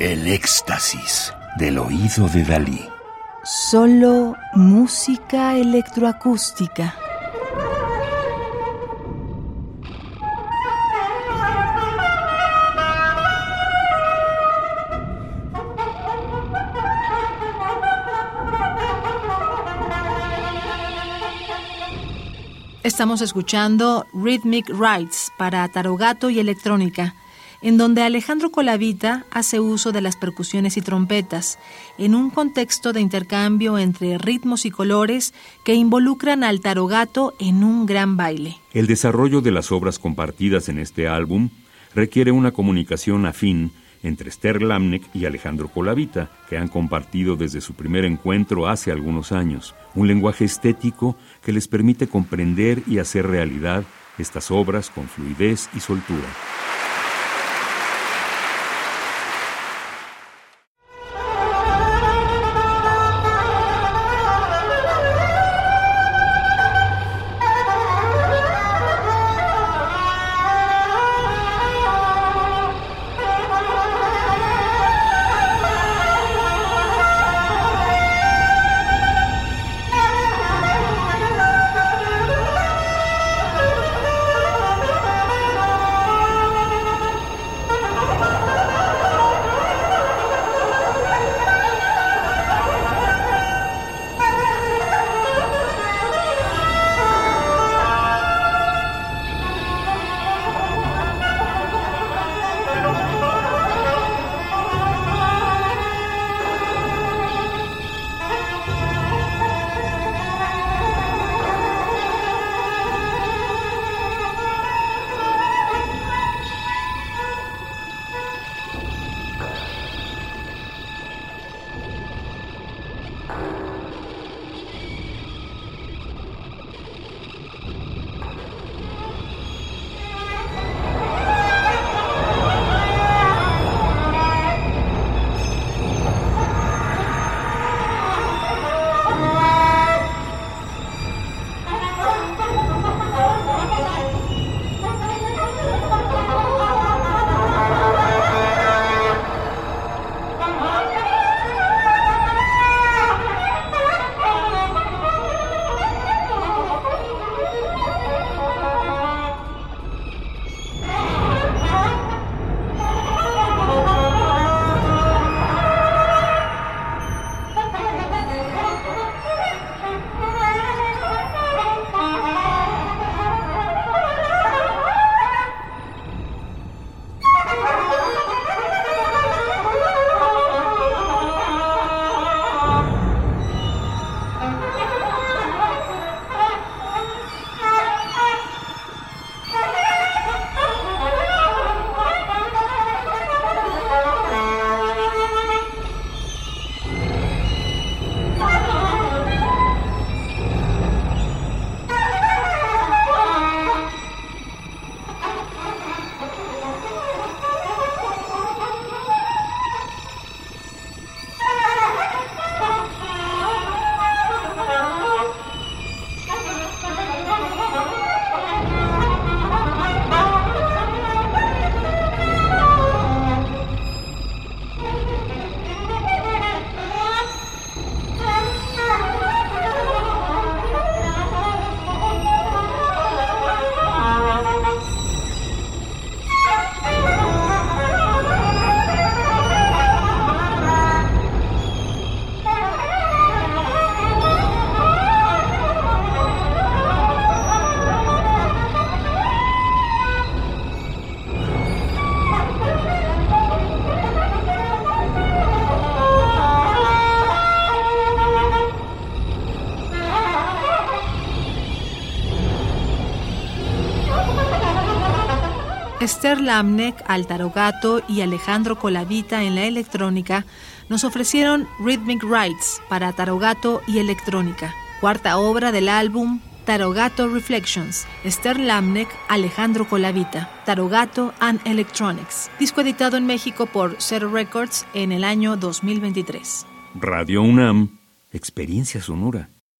El éxtasis del oído de Dalí. Solo música electroacústica. Estamos escuchando Rhythmic Rights para Tarogato y electrónica, en donde Alejandro Colavita hace uso de las percusiones y trompetas, en un contexto de intercambio entre ritmos y colores que involucran al tarogato en un gran baile. El desarrollo de las obras compartidas en este álbum requiere una comunicación afín entre Esther Lamnek y Alejandro Colavita, que han compartido desde su primer encuentro hace algunos años, un lenguaje estético que les permite comprender y hacer realidad estas obras con fluidez y soltura. Esther Lamnek, Altarogato y Alejandro Colavita en la electrónica nos ofrecieron Rhythmic Rights para Tarogato y electrónica, cuarta obra del álbum Tarogato Reflections, Esther Lamnek, Alejandro Colavita, Tarogato and Electronics, disco editado en México por Zero Records en el año 2023. Radio UNAM, experiencia sonora.